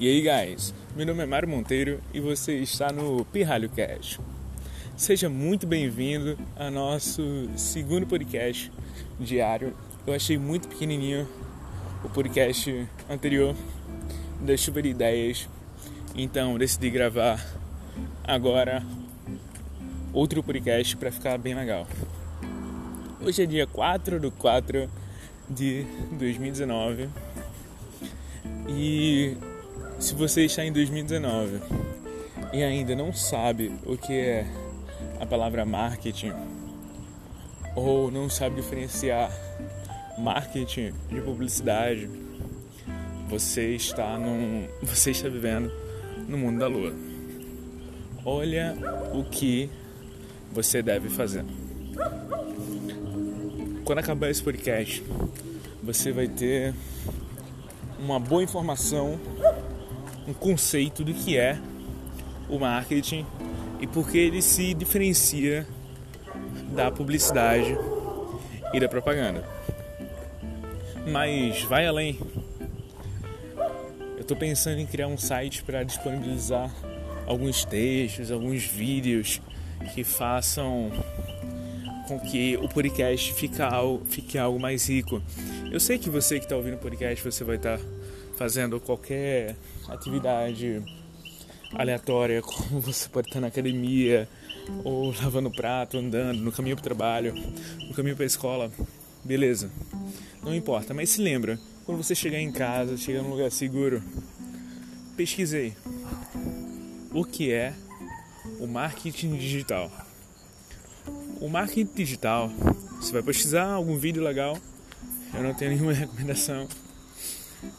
E aí, guys? Meu nome é Mário Monteiro e você está no Pirralho Cash. Seja muito bem-vindo ao nosso segundo podcast diário. Eu achei muito pequenininho o podcast anterior da chuva de ideias, então decidi gravar agora outro podcast para ficar bem legal. Hoje é dia 4 do 4 de 2019 e se você está em 2019 e ainda não sabe o que é a palavra marketing ou não sabe diferenciar marketing de publicidade, você está num, você está vivendo no mundo da lua. Olha o que você deve fazer. Quando acabar esse podcast, você vai ter uma boa informação um conceito do que é o marketing e por que ele se diferencia da publicidade e da propaganda. Mas vai além. Eu estou pensando em criar um site para disponibilizar alguns textos, alguns vídeos que façam com que o podcast fique algo, fique algo mais rico. Eu sei que você que está ouvindo o podcast, você vai estar tá fazendo qualquer atividade aleatória, como você pode estar na academia, ou lavando prato, andando, no caminho para o trabalho, no caminho para a escola, beleza. Não importa, mas se lembra, quando você chegar em casa, chegar num lugar seguro, pesquisei o que é o marketing digital. O marketing digital, você vai pesquisar algum vídeo legal, eu não tenho nenhuma recomendação,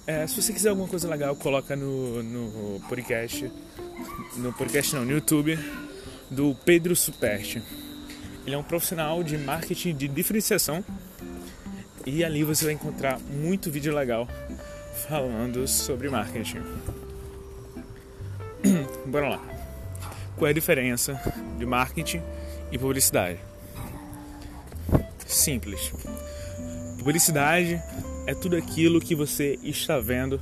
é, se você quiser alguma coisa legal, coloca no, no podcast. No podcast não, no YouTube do Pedro Superti. Ele é um profissional de marketing de diferenciação e ali você vai encontrar muito vídeo legal falando sobre marketing. Bora lá. Qual é a diferença de marketing e publicidade? Simples. Publicidade é tudo aquilo que você está vendo.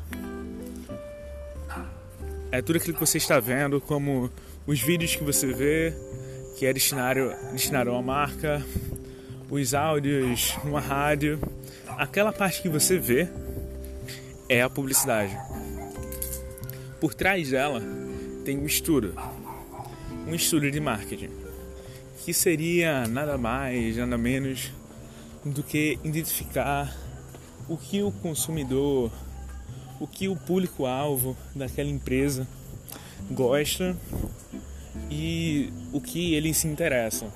É tudo aquilo que você está vendo, como os vídeos que você vê, que é destinado, destinado a uma marca, os áudios numa rádio. Aquela parte que você vê é a publicidade. Por trás dela tem um estudo, um estudo de marketing, que seria nada mais, nada menos do que identificar o que o consumidor, o que o público-alvo daquela empresa gosta e o que ele se interessa.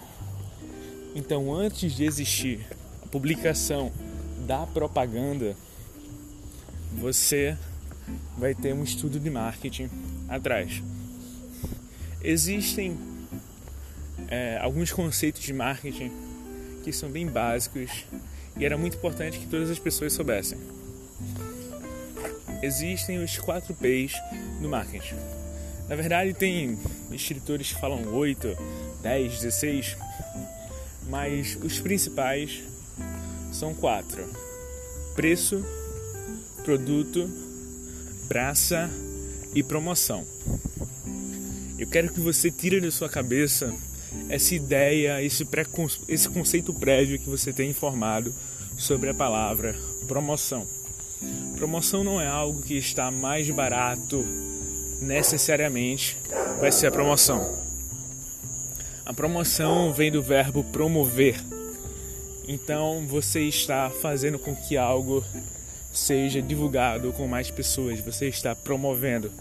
Então, antes de existir a publicação da propaganda, você vai ter um estudo de marketing atrás. Existem é, alguns conceitos de marketing que são bem básicos e era muito importante que todas as pessoas soubessem. Existem os 4 P's do marketing. Na verdade, tem escritores que falam 8, 10, 16, mas os principais são quatro: preço, produto, praça e promoção. Eu quero que você tire da sua cabeça essa ideia, esse, esse conceito prévio que você tem informado sobre a palavra promoção. Promoção não é algo que está mais barato necessariamente, vai ser a promoção. A promoção vem do verbo promover. Então você está fazendo com que algo seja divulgado com mais pessoas, você está promovendo.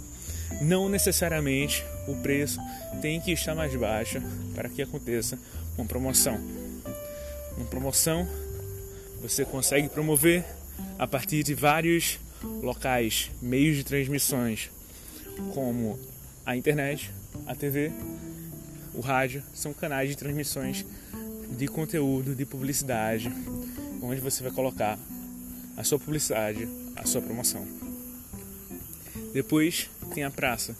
Não necessariamente o preço tem que estar mais baixo para que aconteça uma promoção. Uma promoção você consegue promover a partir de vários locais, meios de transmissões, como a internet, a TV, o rádio, são canais de transmissões de conteúdo, de publicidade, onde você vai colocar a sua publicidade, a sua promoção. Depois tem a praça,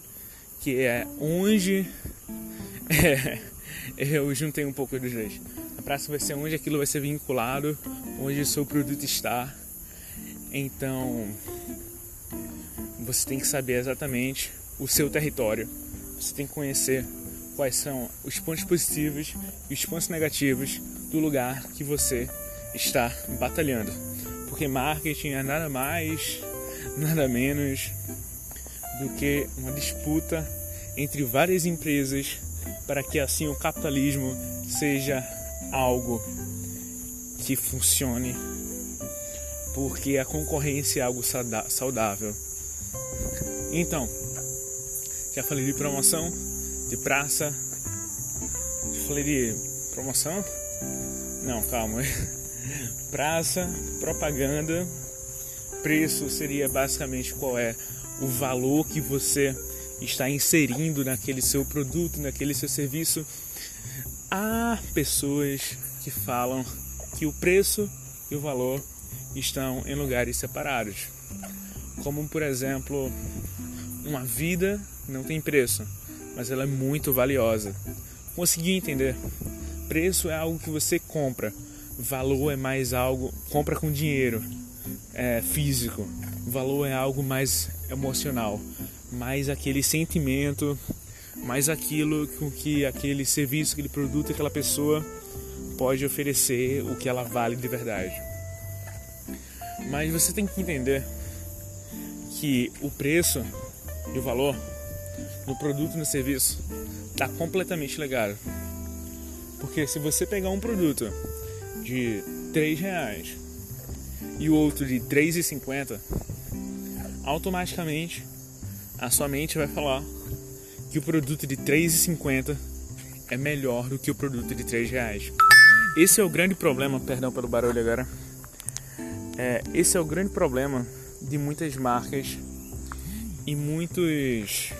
que é onde é, eu juntei um pouco dos dois. A praça vai ser onde aquilo vai ser vinculado, onde o seu produto está. Então, você tem que saber exatamente o seu território. Você tem que conhecer quais são os pontos positivos e os pontos negativos do lugar que você está batalhando. Porque marketing é nada mais, nada menos do que uma disputa entre várias empresas para que assim o capitalismo seja algo que funcione, porque a concorrência é algo saudável. Então, já falei de promoção, de praça, já falei de promoção? Não, calma. Praça, propaganda, preço seria basicamente qual é o valor que você está inserindo naquele seu produto, naquele seu serviço. Há pessoas que falam que o preço e o valor estão em lugares separados. Como, por exemplo, uma vida não tem preço, mas ela é muito valiosa. Consegui entender? Preço é algo que você compra, valor é mais algo compra com dinheiro, é físico. Valor é algo mais emocional, mais aquele sentimento, mais aquilo com que aquele serviço, aquele produto, aquela pessoa pode oferecer o que ela vale de verdade. Mas você tem que entender que o preço e o valor do produto e no serviço está completamente ligado. Porque se você pegar um produto de 3 reais e o outro de 3,50, automaticamente a sua mente vai falar que o produto de 3,50 é melhor do que o produto de 3 reais. Esse é o grande problema, perdão pelo barulho agora. É, esse é o grande problema de muitas marcas e muitos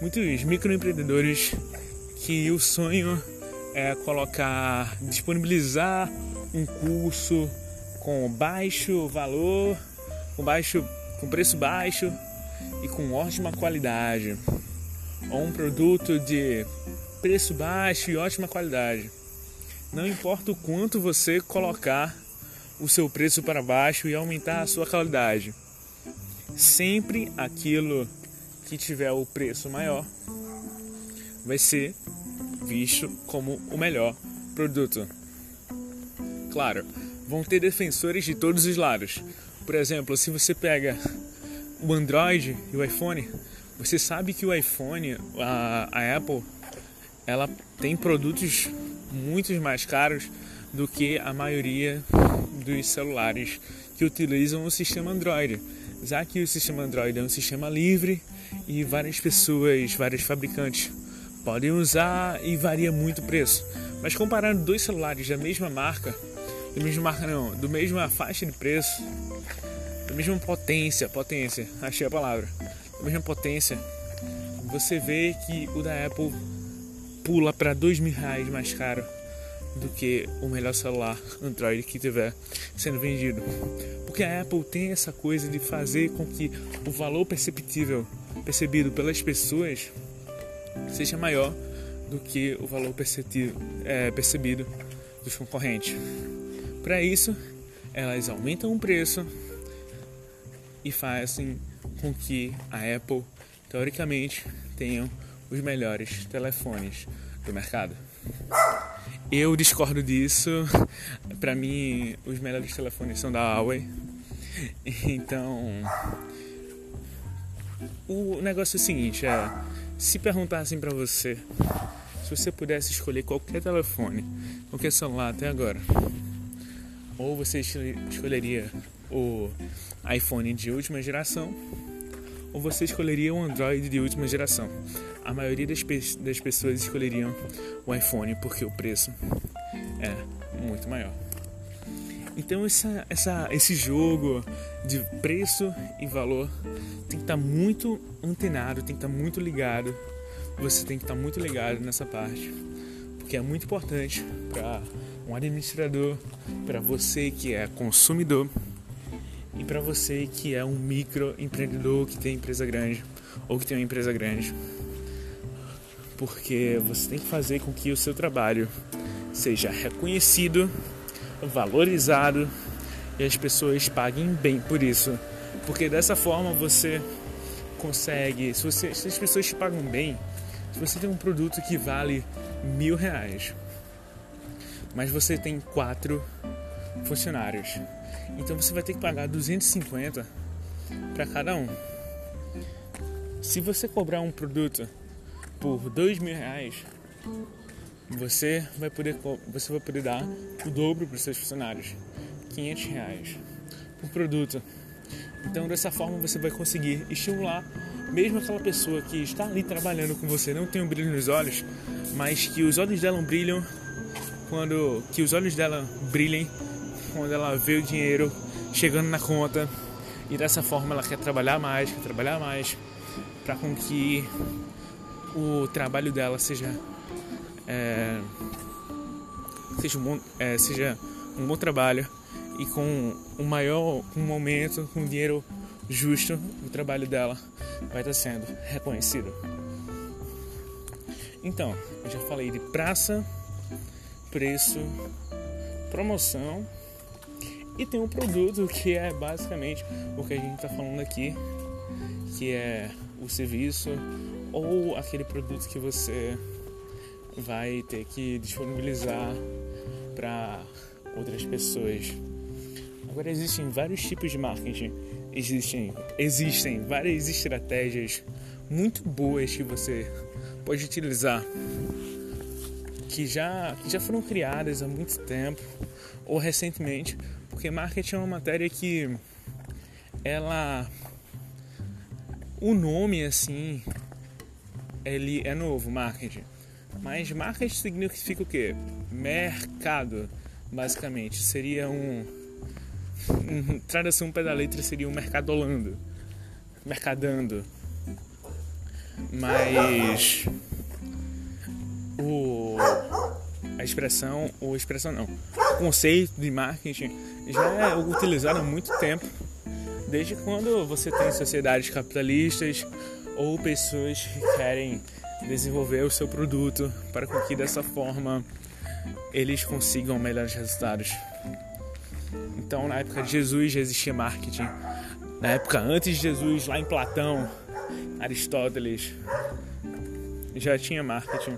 muitos microempreendedores que o sonho é colocar, disponibilizar um curso com baixo valor, com baixo, com preço baixo e com ótima qualidade, ou um produto de preço baixo e ótima qualidade. Não importa o quanto você colocar o seu preço para baixo e aumentar a sua qualidade, sempre aquilo que tiver o preço maior vai ser visto como o melhor produto. Claro, vão ter defensores de todos os lados. Por exemplo, se você pega o Android e o iPhone, você sabe que o iPhone, a, a Apple, ela tem produtos muito mais caros do que a maioria dos celulares que utilizam o sistema Android. Já que o sistema Android é um sistema livre e várias pessoas, vários fabricantes podem usar e varia muito o preço. Mas comparando dois celulares da mesma marca, da mesma marca não, do mesma faixa de preço, da mesma potência, potência, achei a palavra, da mesma potência, você vê que o da Apple pula para dois mil reais mais caro do que o melhor celular Android que tiver sendo vendido. Porque a Apple tem essa coisa de fazer com que o valor perceptível percebido pelas pessoas seja maior do que o valor é, percebido dos concorrentes. Para isso, elas aumentam o preço e fazem com que a Apple, teoricamente, tenha os melhores telefones do mercado. Eu discordo disso. Para mim, os melhores telefones são da Huawei. Então, o negócio é o seguinte, é, se perguntassem para você se você pudesse escolher qualquer telefone, qualquer celular até agora, ou você escolheria o iPhone de última geração, ou você escolheria o Android de última geração. A maioria das, pe das pessoas escolheriam o iPhone porque o preço é muito maior. Então essa, essa, esse jogo de preço e valor tem que estar tá muito antenado, tem que estar tá muito ligado. Você tem que estar tá muito ligado nessa parte, porque é muito importante para um administrador, para você que é consumidor e para você que é um microempreendedor que tem empresa grande ou que tem uma empresa grande. Porque você tem que fazer com que o seu trabalho seja reconhecido valorizado e as pessoas paguem bem por isso. Porque dessa forma você consegue, se, você, se as pessoas te pagam bem, se você tem um produto que vale mil reais, mas você tem quatro funcionários, então você vai ter que pagar 250 para cada um. Se você cobrar um produto por dois mil reais, você vai poder você vai poder dar o dobro para os seus funcionários, 500 reais por produto. Então dessa forma você vai conseguir estimular mesmo aquela pessoa que está ali trabalhando com você não tem um brilho nos olhos, mas que os olhos dela brilham quando que os olhos dela brilhem quando ela vê o dinheiro chegando na conta e dessa forma ela quer trabalhar mais, quer trabalhar mais para com que o trabalho dela seja é, seja, um bom, é, seja um bom trabalho e com um maior um momento, com dinheiro justo, o trabalho dela vai estar sendo reconhecido. Então, eu já falei de praça, preço, promoção e tem um produto que é basicamente o que a gente está falando aqui, que é o serviço ou aquele produto que você vai ter que disponibilizar para outras pessoas. Agora existem vários tipos de marketing, existem, existem várias estratégias muito boas que você pode utilizar que já, que já foram criadas há muito tempo ou recentemente, porque marketing é uma matéria que ela o nome assim ele é novo, marketing. Mas marketing significa o quê? Mercado, basicamente. Seria um. tradução para da letra seria um mercadolando. Mercadando. Mas. O. A expressão. Ou expressão não. O conceito de marketing já é utilizado há muito tempo. Desde quando você tem sociedades capitalistas ou pessoas que querem desenvolver o seu produto para que dessa forma eles consigam melhores resultados. Então, na época de Jesus já existia marketing. Na época antes de Jesus, lá em Platão, Aristóteles, já tinha marketing.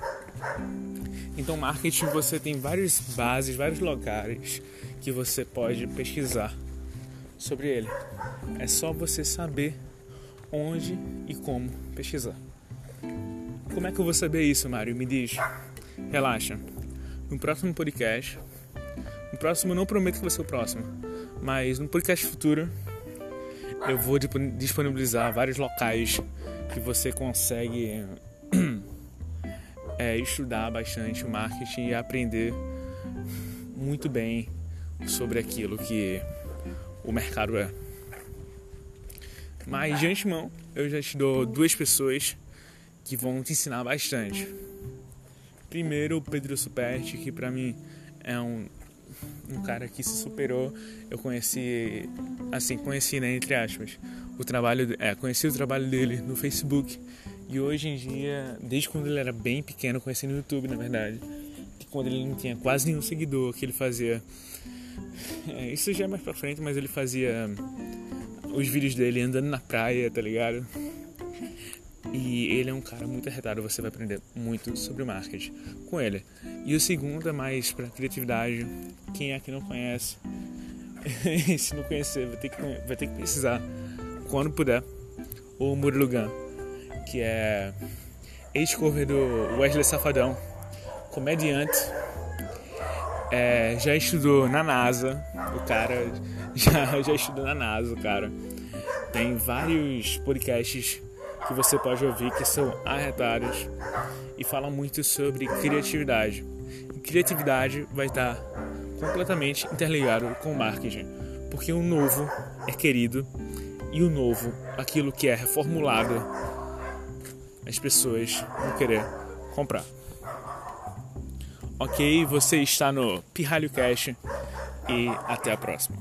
Então, marketing você tem várias bases, vários lugares que você pode pesquisar sobre ele. É só você saber onde e como pesquisar. Como é que eu vou saber isso, Mário? Me diz. Relaxa. No próximo podcast, no próximo não prometo que vai ser o próximo, mas no podcast futuro eu vou disponibilizar vários locais que você consegue é, estudar bastante o marketing e aprender muito bem sobre aquilo que o mercado é. Mas de antemão, eu já te dou duas pessoas que vão te ensinar bastante. Primeiro, o Pedro Superti, que para mim é um, um cara que se superou. Eu conheci, assim, conheci, né, entre aspas, o trabalho, é, conheci o trabalho dele no Facebook. E hoje em dia, desde quando ele era bem pequeno, conheci no YouTube, na verdade, quando ele não tinha quase nenhum seguidor, que ele fazia. É, isso já é mais pra frente, mas ele fazia os vídeos dele andando na praia, tá ligado? E ele é um cara muito arretado, você vai aprender muito sobre marketing com ele. E o segundo é mais para criatividade. Quem é que não conhece? Se não conhecer, vai ter que, vai ter que precisar, quando puder, o Murilo Gun, que é ex-cover do Wesley Safadão, comediante, é, já estudou na NASA, o cara já, já estudou na NASA, o cara. Tem vários podcasts que você pode ouvir que são arretados e falam muito sobre criatividade. E criatividade vai estar completamente interligado com marketing, porque o novo é querido e o novo, aquilo que é reformulado, as pessoas vão querer comprar. Ok, você está no Pirralho Cash e até a próxima.